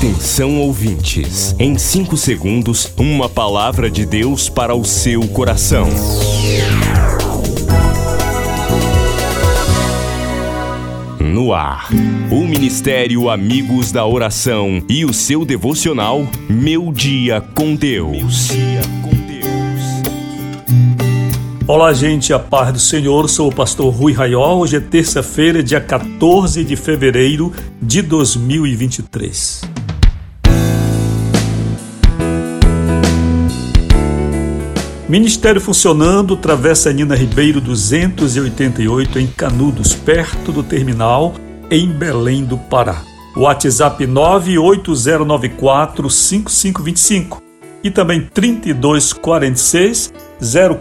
Atenção ouvintes, em 5 segundos, uma palavra de Deus para o seu coração. No ar, o Ministério Amigos da Oração e o seu devocional Meu Dia com Deus. Olá, gente, a paz do Senhor. Sou o pastor Rui Raiol. Hoje é terça-feira, dia 14 de fevereiro de 2023. Ministério funcionando, Travessa Nina Ribeiro 288 em Canudos, perto do terminal, em Belém do Pará. WhatsApp 98094 5525 e também 3246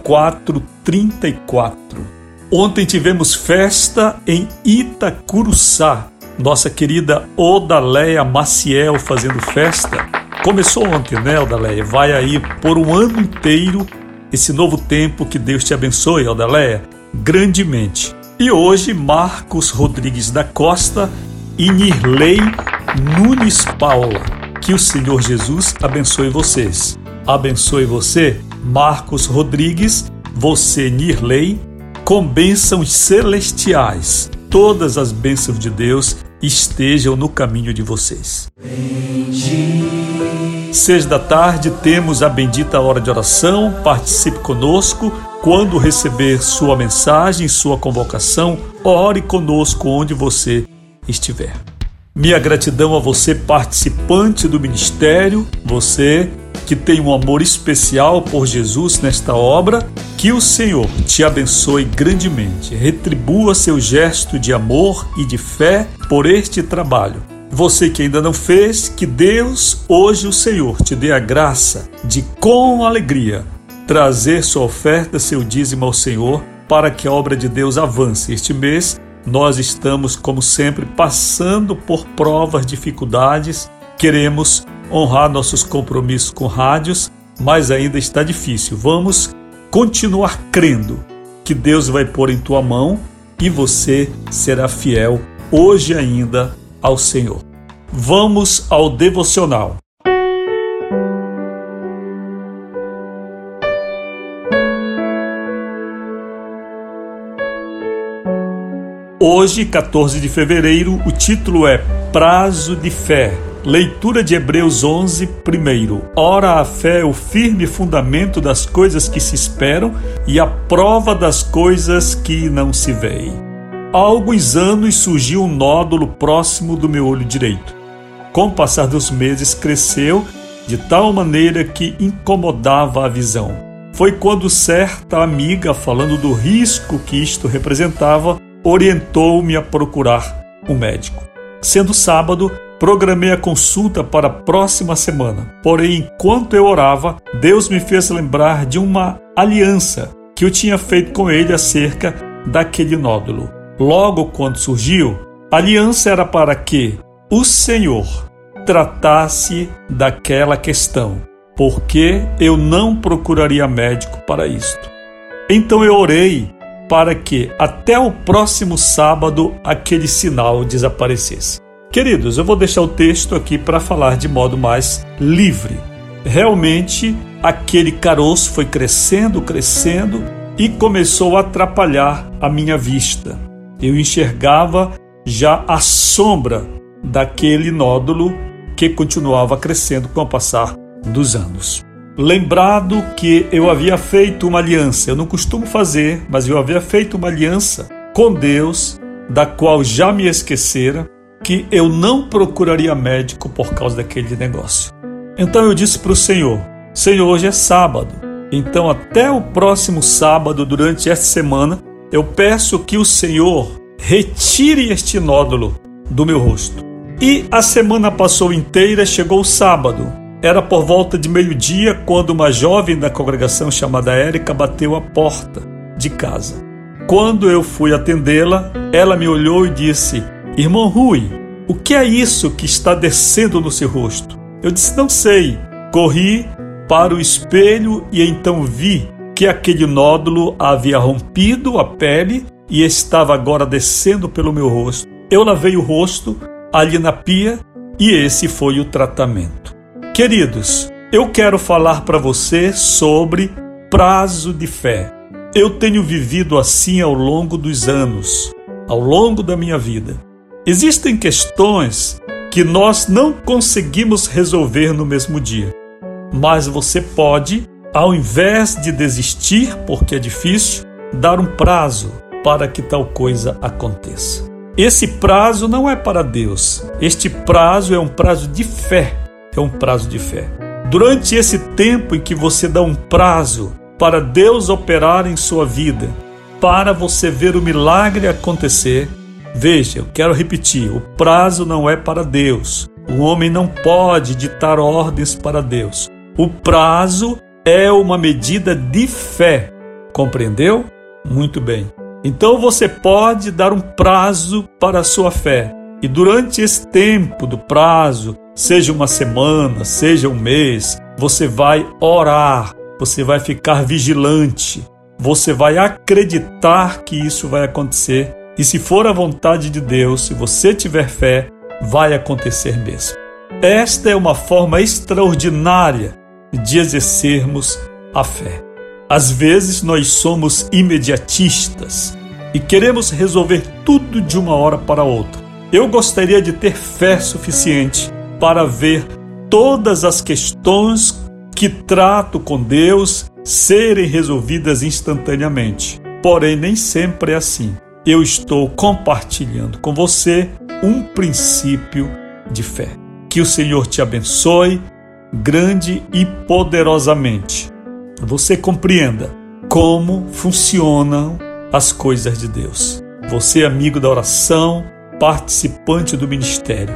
0434. Ontem tivemos festa em Itacuruçá. Nossa querida Odaleia Maciel fazendo festa. Começou ontem, né, Odaleia? Vai aí por um ano inteiro esse novo tempo que Deus te abençoe, Odaleia, grandemente. E hoje, Marcos Rodrigues da Costa e Nirley Nunes Paula. Que o Senhor Jesus abençoe vocês. Abençoe você, Marcos Rodrigues, você, Nirley, com bênçãos celestiais. Todas as bênçãos de Deus estejam no caminho de vocês. Seis da tarde temos a bendita hora de oração. Participe conosco. Quando receber sua mensagem, sua convocação, ore conosco onde você estiver. Minha gratidão a você, participante do ministério, você que tem um amor especial por Jesus nesta obra. Que o Senhor te abençoe grandemente, retribua seu gesto de amor e de fé por este trabalho. Você que ainda não fez, que Deus, hoje o Senhor, te dê a graça de, com alegria, trazer sua oferta, seu dízimo ao Senhor, para que a obra de Deus avance. Este mês nós estamos, como sempre, passando por provas, dificuldades, queremos honrar nossos compromissos com rádios, mas ainda está difícil. Vamos continuar crendo que Deus vai pôr em tua mão e você será fiel hoje ainda ao Senhor. Vamos ao devocional. Hoje, 14 de fevereiro, o título é Prazo de Fé. Leitura de Hebreus 11, primeiro. Ora, a fé é o firme fundamento das coisas que se esperam e a prova das coisas que não se veem. Há alguns anos surgiu um nódulo próximo do meu olho direito. Com o passar dos meses, cresceu de tal maneira que incomodava a visão. Foi quando certa amiga, falando do risco que isto representava, orientou-me a procurar um médico. Sendo sábado, programei a consulta para a próxima semana. Porém, enquanto eu orava, Deus me fez lembrar de uma aliança que eu tinha feito com ele acerca daquele nódulo. Logo quando surgiu, a aliança era para que o Senhor tratasse daquela questão, porque eu não procuraria médico para isto. Então eu orei para que até o próximo sábado aquele sinal desaparecesse. Queridos, eu vou deixar o texto aqui para falar de modo mais livre. Realmente, aquele caroço foi crescendo, crescendo e começou a atrapalhar a minha vista. Eu enxergava já a sombra daquele nódulo que continuava crescendo com o passar dos anos. Lembrado que eu havia feito uma aliança, eu não costumo fazer, mas eu havia feito uma aliança com Deus, da qual já me esquecera, que eu não procuraria médico por causa daquele negócio. Então eu disse para o Senhor: Senhor, hoje é sábado, então até o próximo sábado, durante esta semana, eu peço que o Senhor retire este nódulo do meu rosto. E a semana passou inteira, chegou o sábado. Era por volta de meio-dia quando uma jovem da congregação chamada Érica bateu a porta de casa. Quando eu fui atendê-la, ela me olhou e disse: Irmão Rui, o que é isso que está descendo no seu rosto? Eu disse: Não sei. Corri para o espelho e então vi que aquele nódulo havia rompido a pele e estava agora descendo pelo meu rosto. Eu lavei o rosto ali na pia E esse foi o tratamento. Queridos, eu quero falar para você sobre prazo de fé. Eu tenho vivido assim ao longo dos anos, ao longo da minha vida. Existem questões que nós não conseguimos resolver no mesmo dia, mas você pode, ao invés de desistir porque é difícil, dar um prazo para que tal coisa aconteça. Esse prazo não é para Deus. Este prazo é um prazo de fé. É um prazo de fé. Durante esse tempo em que você dá um prazo para Deus operar em sua vida, para você ver o milagre acontecer, veja, eu quero repetir: o prazo não é para Deus. O homem não pode ditar ordens para Deus. O prazo é uma medida de fé. Compreendeu? Muito bem. Então você pode dar um prazo para a sua fé. E durante esse tempo do prazo, seja uma semana, seja um mês, você vai orar, você vai ficar vigilante, você vai acreditar que isso vai acontecer. E se for a vontade de Deus, se você tiver fé, vai acontecer mesmo. Esta é uma forma extraordinária de exercermos a fé. Às vezes nós somos imediatistas e queremos resolver tudo de uma hora para outra. Eu gostaria de ter fé suficiente para ver todas as questões que trato com Deus serem resolvidas instantaneamente. Porém, nem sempre é assim. Eu estou compartilhando com você um princípio de fé. Que o Senhor te abençoe grande e poderosamente você compreenda como funcionam as coisas de Deus. Você, amigo da oração, participante do ministério.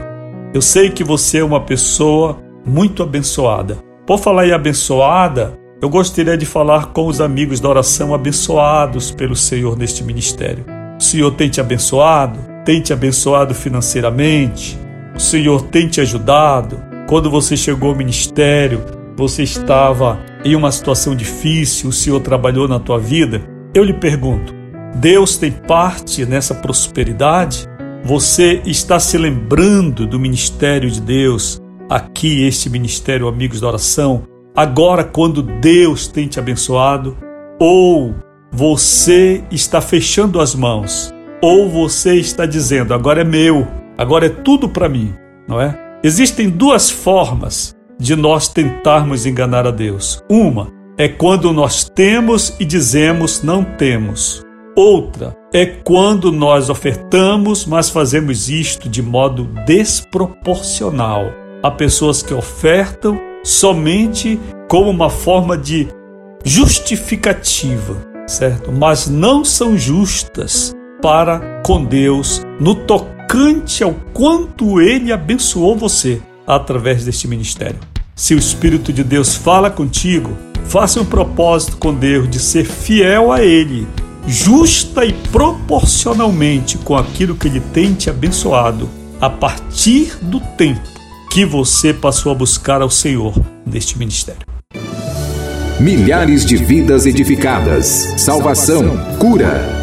Eu sei que você é uma pessoa muito abençoada. Por falar em abençoada, eu gostaria de falar com os amigos da oração abençoados pelo Senhor neste ministério. O Senhor tem te abençoado, tem te abençoado financeiramente, o Senhor tem te ajudado. Quando você chegou ao ministério, você estava em uma situação difícil, o Senhor trabalhou na tua vida, eu lhe pergunto: Deus tem parte nessa prosperidade? Você está se lembrando do ministério de Deus, aqui, este ministério Amigos da Oração, agora quando Deus tem te abençoado? Ou você está fechando as mãos? Ou você está dizendo, agora é meu, agora é tudo para mim, não é? Existem duas formas de nós tentarmos enganar a Deus. Uma é quando nós temos e dizemos não temos. Outra é quando nós ofertamos, mas fazemos isto de modo desproporcional. Há pessoas que ofertam somente como uma forma de justificativa, certo? Mas não são justas para com Deus no tocante ao quanto ele abençoou você através deste ministério. Se o Espírito de Deus fala contigo, faça um propósito com Deus de ser fiel a Ele, justa e proporcionalmente com aquilo que Ele tem te abençoado, a partir do tempo que você passou a buscar ao Senhor neste ministério. Milhares de vidas edificadas, salvação, cura.